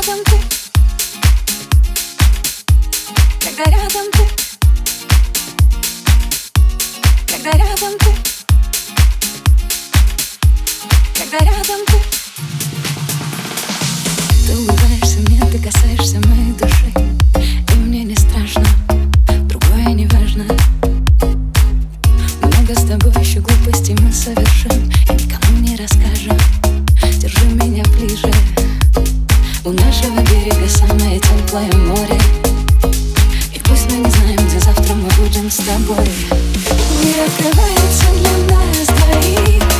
рядом ты Когда рядом ты Когда рядом ты Когда рядом ты Теплое море. И пусть мы не знаем, где завтра мы будем с тобой. Мир открывается для нас двоих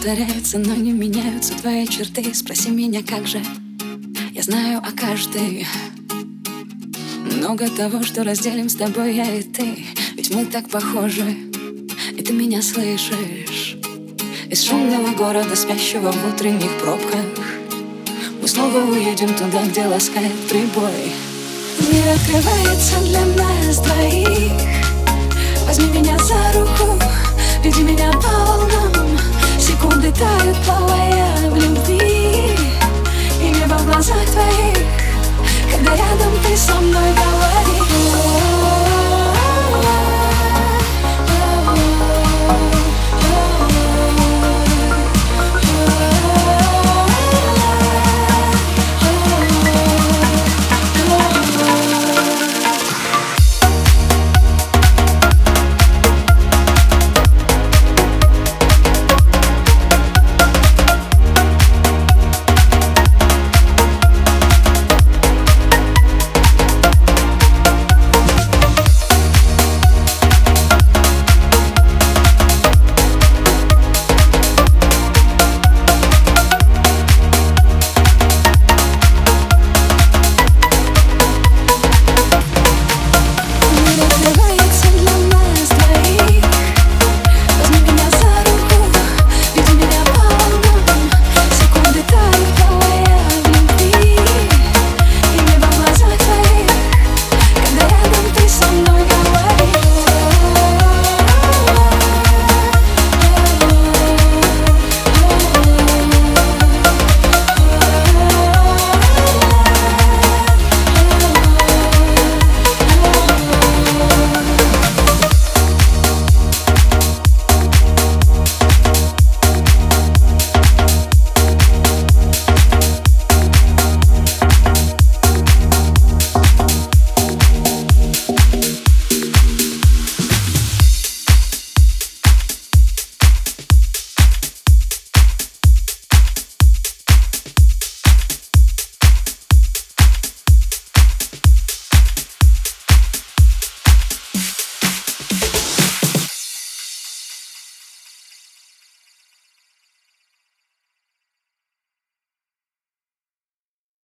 Все растворяется, но не меняются твои черты. Спроси меня, как же Я знаю о каждой. Много того, что разделим с тобой я и ты. Ведь мы так похожи И ты меня слышишь. Из шумного города, спящего в утренних пробках Мы снова уедем туда, где ласкает прибой. Мир открывается для нас двоих. Возьми меня за